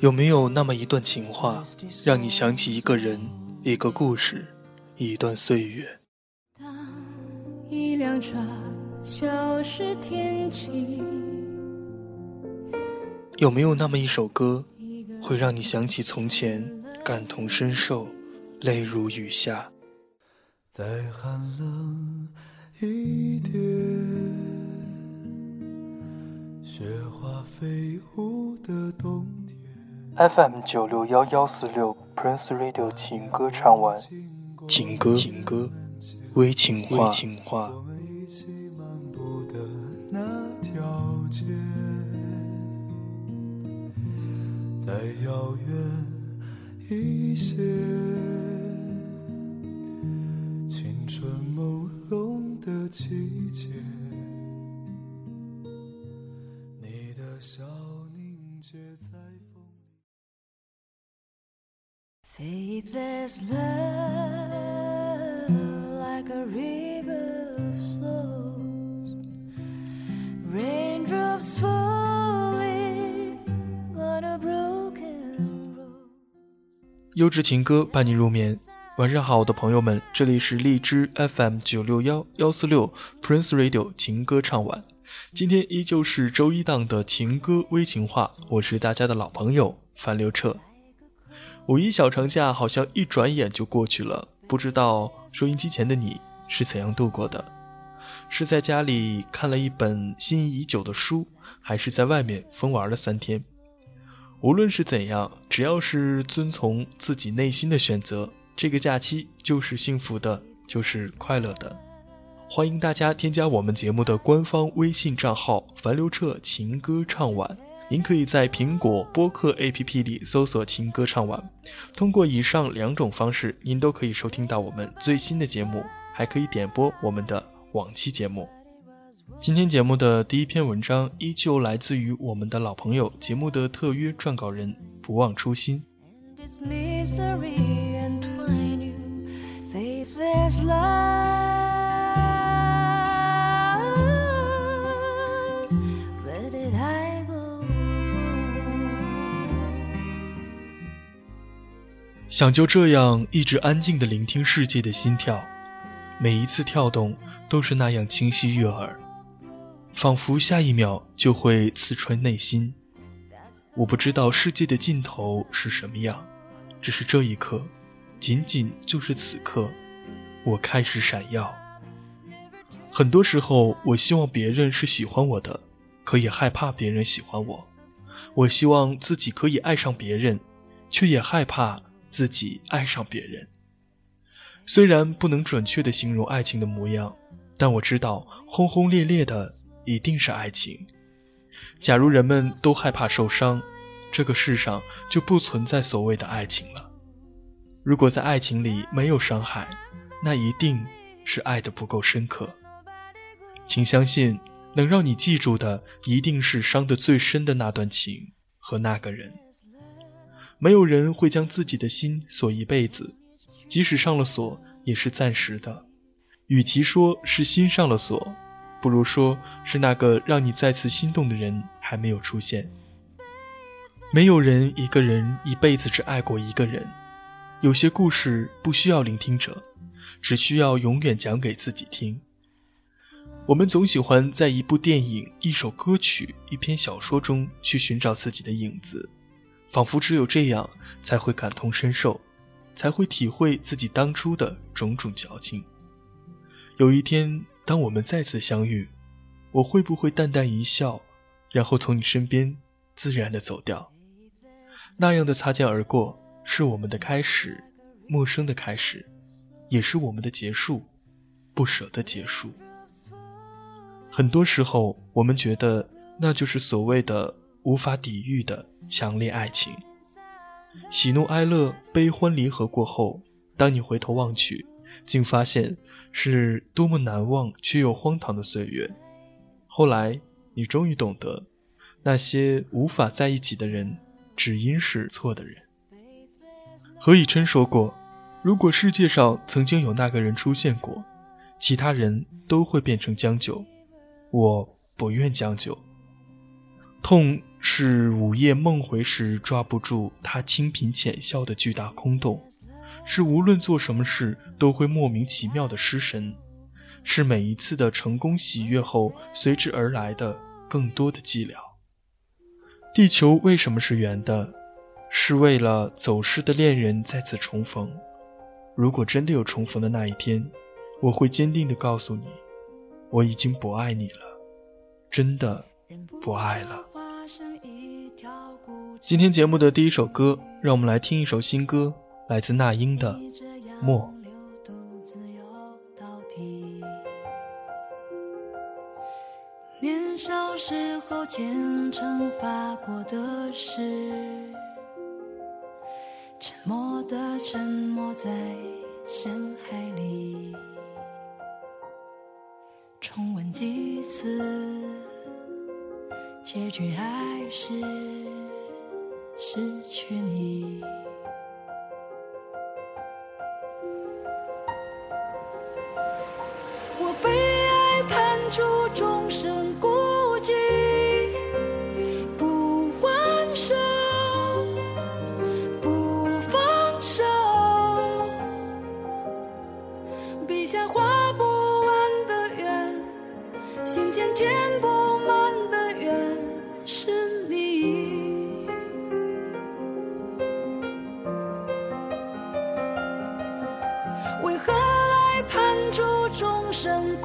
有没有那么一段情话，让你想起一个人、一个故事、一段岁月？当一辆车消失天际，有没有那么一首歌，会让你想起从前，感同身受，泪如雨下？在寒冷飞舞的冬天。FM 九六幺幺四六 Prince Radio 情歌唱完，情歌情歌，微情话微情话。再遥远一些，青春朦胧的季节，笑凝结在。优质情歌伴你入眠。晚上好，我的朋友们，这里是荔枝 FM 九六幺幺四六 Prince Radio 情歌唱晚。今天依旧是周一档的情歌微情话，我是大家的老朋友樊刘彻。五一小长假好像一转眼就过去了，不知道收音机前的你是怎样度过的？是在家里看了一本心仪已久的书，还是在外面疯玩了三天？无论是怎样，只要是遵从自己内心的选择，这个假期就是幸福的，就是快乐的。欢迎大家添加我们节目的官方微信账号“樊刘彻情歌唱晚”。您可以在苹果播客 APP 里搜索“情歌唱晚”，通过以上两种方式，您都可以收听到我们最新的节目，还可以点播我们的往期节目。今天节目的第一篇文章依旧来自于我们的老朋友，节目的特约撰稿人不忘初心。想就这样一直安静地聆听世界的心跳，每一次跳动都是那样清晰悦耳，仿佛下一秒就会刺穿内心。我不知道世界的尽头是什么样，只是这一刻，仅仅就是此刻，我开始闪耀。很多时候，我希望别人是喜欢我的，可也害怕别人喜欢我；我希望自己可以爱上别人，却也害怕。自己爱上别人，虽然不能准确的形容爱情的模样，但我知道轰轰烈烈的一定是爱情。假如人们都害怕受伤，这个世上就不存在所谓的爱情了。如果在爱情里没有伤害，那一定是爱的不够深刻。请相信，能让你记住的一定是伤得最深的那段情和那个人。没有人会将自己的心锁一辈子，即使上了锁，也是暂时的。与其说是心上了锁，不如说是那个让你再次心动的人还没有出现。没有人一个人一辈子只爱过一个人，有些故事不需要聆听者，只需要永远讲给自己听。我们总喜欢在一部电影、一首歌曲、一篇小说中去寻找自己的影子。仿佛只有这样，才会感同身受，才会体会自己当初的种种矫情。有一天，当我们再次相遇，我会不会淡淡一笑，然后从你身边自然的走掉？那样的擦肩而过，是我们的开始，陌生的开始，也是我们的结束，不舍的结束。很多时候，我们觉得那就是所谓的。无法抵御的强烈爱情，喜怒哀乐、悲欢离合过后，当你回头望去，竟发现是多么难忘却又荒唐的岁月。后来，你终于懂得，那些无法在一起的人，只因是错的人。何以琛说过：“如果世界上曾经有那个人出现过，其他人都会变成将就。”我。不愿将就。痛是午夜梦回时抓不住他清贫浅笑的巨大空洞，是无论做什么事都会莫名其妙的失神，是每一次的成功喜悦后随之而来的更多的寂寥。地球为什么是圆的？是为了走失的恋人再次重逢。如果真的有重逢的那一天，我会坚定地告诉你，我已经不爱你了，真的不爱了。今天节目的第一首歌，让我们来听一首新歌，来自那英的《默》。年少时候虔诚发过的誓，沉默的沉没在深海里，重温几次，结局还是失去你。为何爱判处众生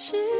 是。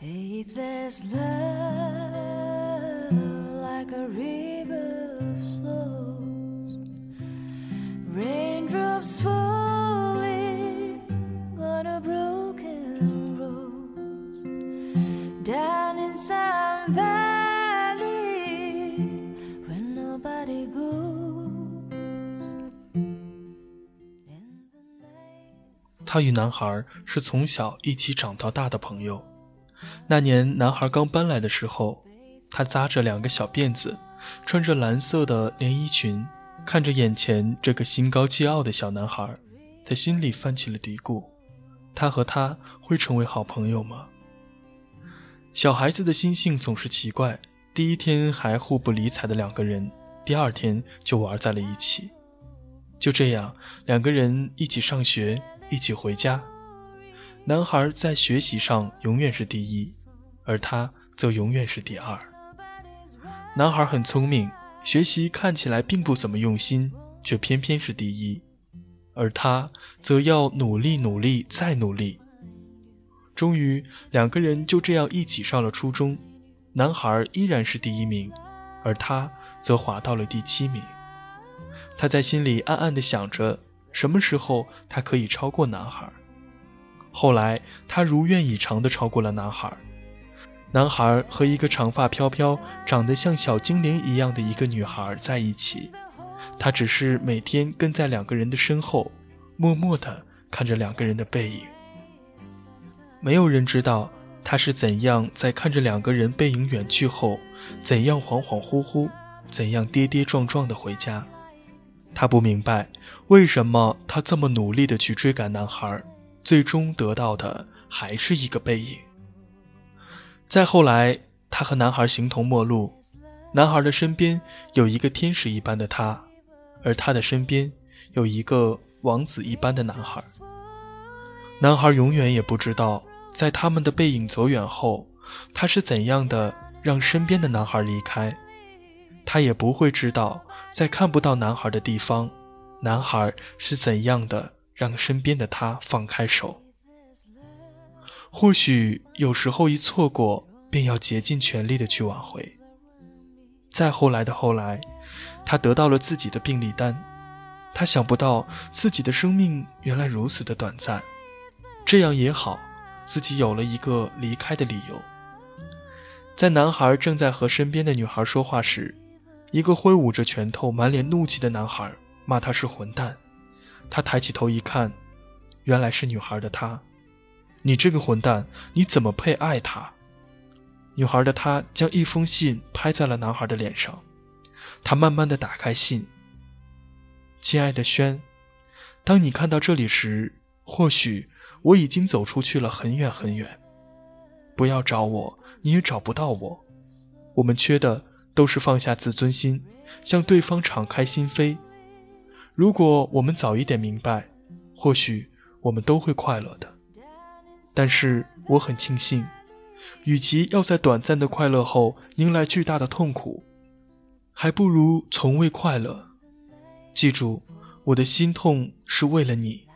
There's love like a river flows, raindrops falling on a broken rose, down in some valley where nobody goes. In the night. 他与男孩是从小一起长到大的朋友。那年男孩刚搬来的时候，他扎着两个小辫子，穿着蓝色的连衣裙，看着眼前这个心高气傲的小男孩，他心里泛起了嘀咕：他和他会成为好朋友吗？小孩子的心性总是奇怪，第一天还互不理睬的两个人，第二天就玩在了一起。就这样，两个人一起上学，一起回家。男孩在学习上永远是第一，而他则永远是第二。男孩很聪明，学习看起来并不怎么用心，却偏偏是第一，而他则要努力努力再努力。终于，两个人就这样一起上了初中，男孩依然是第一名，而他则滑到了第七名。他在心里暗暗地想着，什么时候他可以超过男孩。后来，他如愿以偿地超过了男孩。男孩和一个长发飘飘、长得像小精灵一样的一个女孩在一起，他只是每天跟在两个人的身后，默默地看着两个人的背影。没有人知道他是怎样在看着两个人背影远去后，怎样恍恍惚惚，怎样跌跌撞撞地回家。他不明白为什么他这么努力地去追赶男孩。最终得到的还是一个背影。再后来，他和男孩形同陌路，男孩的身边有一个天使一般的他，而他的身边有一个王子一般的男孩。男孩永远也不知道，在他们的背影走远后，他是怎样的让身边的男孩离开，他也不会知道，在看不到男孩的地方，男孩是怎样的。让身边的他放开手。或许有时候一错过，便要竭尽全力的去挽回。再后来的后来，他得到了自己的病历单。他想不到自己的生命原来如此的短暂，这样也好，自己有了一个离开的理由。在男孩正在和身边的女孩说话时，一个挥舞着拳头、满脸怒气的男孩骂他是混蛋。他抬起头一看，原来是女孩的他。你这个混蛋，你怎么配爱他？女孩的他将一封信拍在了男孩的脸上。他慢慢的打开信。亲爱的轩，当你看到这里时，或许我已经走出去了很远很远。不要找我，你也找不到我。我们缺的都是放下自尊心，向对方敞开心扉。如果我们早一点明白，或许我们都会快乐的。但是我很庆幸，与其要在短暂的快乐后迎来巨大的痛苦，还不如从未快乐。记住，我的心痛是为了你。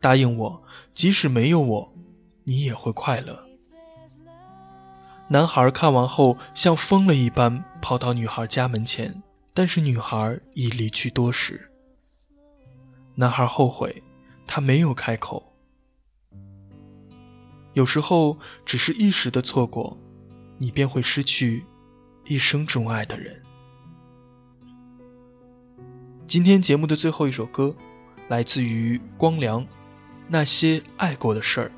答应我，即使没有我，你也会快乐。男孩看完后，像疯了一般跑到女孩家门前，但是女孩已离去多时。男孩后悔，他没有开口。有时候，只是一时的错过，你便会失去一生钟爱的人。今天节目的最后一首歌，来自于光良，《那些爱过的事儿》。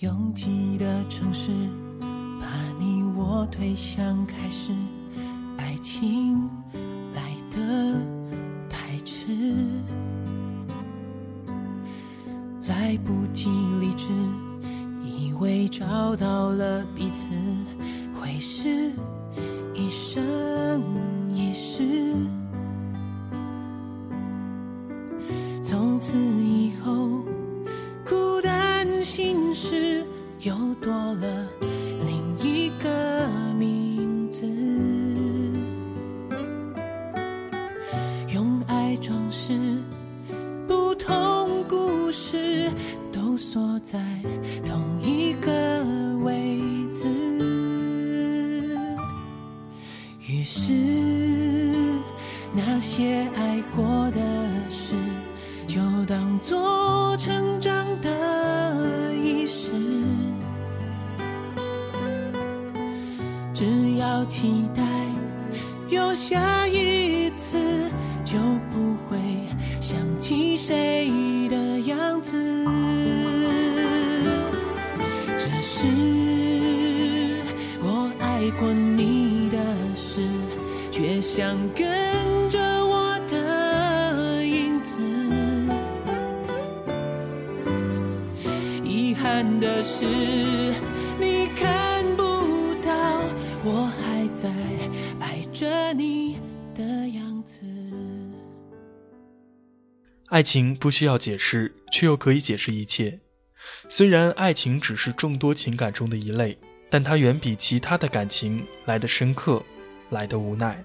拥挤的城市，把你我推向开始，爱情来得太迟，来不及理智，以为找到了彼此，会是一生起谁的样子。这是我爱过你的事，却想跟着我的影子。遗憾的是，爱情不需要解释，却又可以解释一切。虽然爱情只是众多情感中的一类，但它远比其他的感情来得深刻，来得无奈。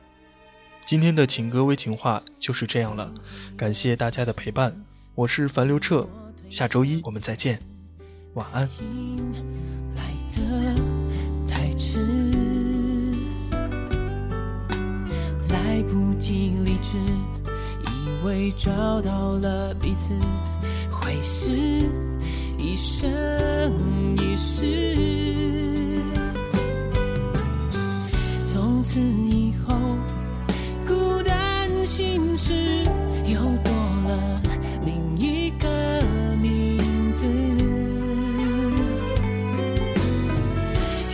今天的情歌微情话就是这样了，感谢大家的陪伴，我是樊刘彻，下周一我们再见，晚安。来的太迟，来不及理智，为找到了彼此，会是一生一世。从此以后，孤单心事又多了另一个名字。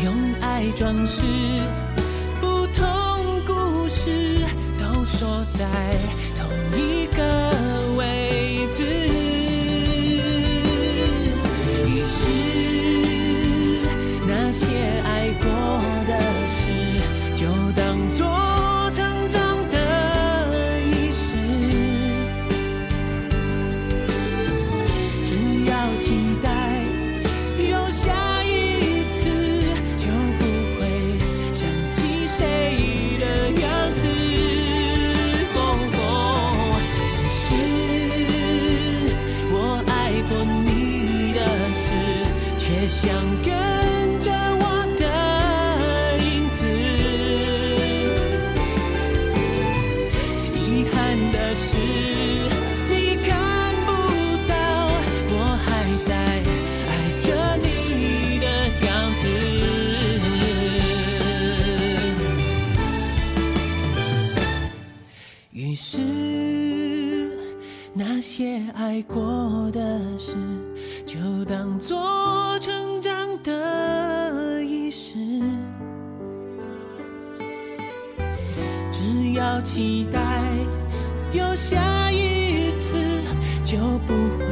用爱装饰于是，那些爱过的事，就当做成长的仪式。只要期待有下一次，就不会